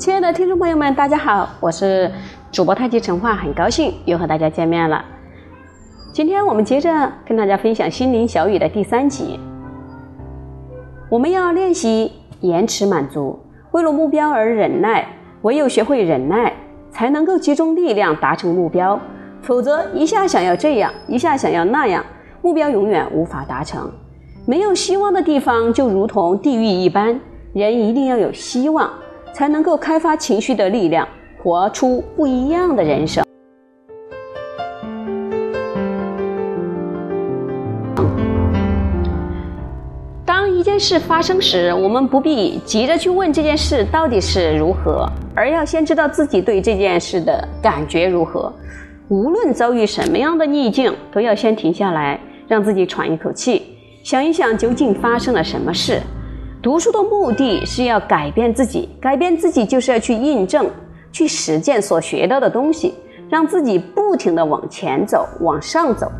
亲爱的听众朋友们，大家好，我是主播太极陈化，很高兴又和大家见面了。今天我们接着跟大家分享心灵小语的第三集。我们要练习延迟满足，为了目标而忍耐，唯有学会忍耐，才能够集中力量达成目标。否则，一下想要这样，一下想要那样，目标永远无法达成。没有希望的地方就如同地狱一般，人一定要有希望。才能够开发情绪的力量，活出不一样的人生。当一件事发生时，我们不必急着去问这件事到底是如何，而要先知道自己对这件事的感觉如何。无论遭遇什么样的逆境，都要先停下来，让自己喘一口气，想一想究竟发生了什么事。读书的目的是要改变自己，改变自己就是要去印证、去实践所学到的东西，让自己不停地往前走、往上走。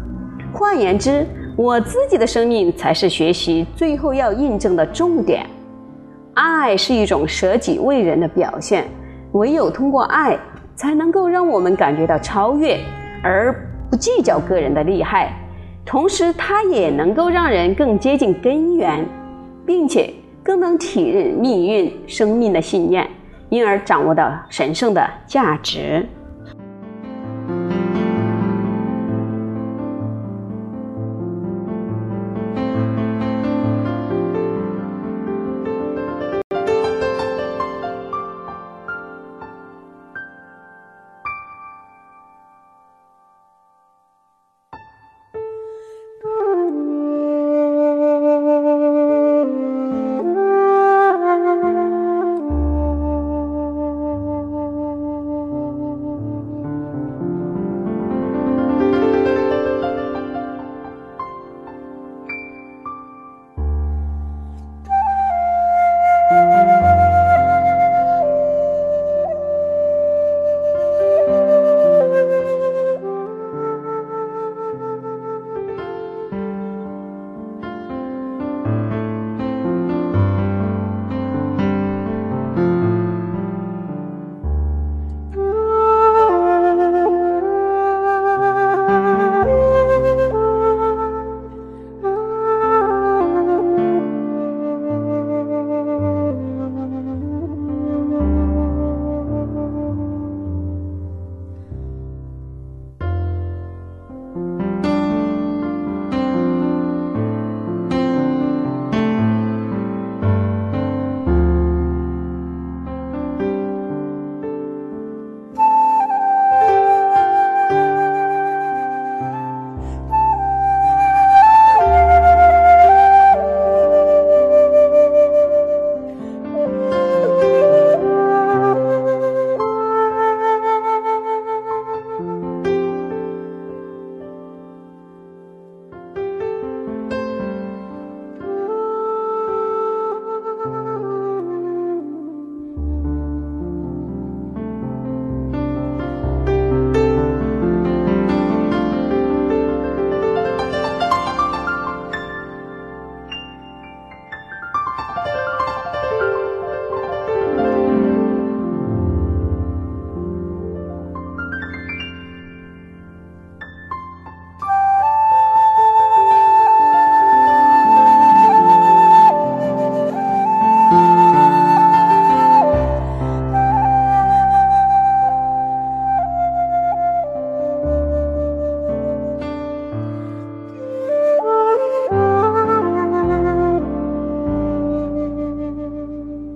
换言之，我自己的生命才是学习最后要印证的重点。爱是一种舍己为人的表现，唯有通过爱，才能够让我们感觉到超越，而不计较个人的利害。同时，它也能够让人更接近根源，并且。更能体认命运、生命的信念，因而掌握到神圣的价值。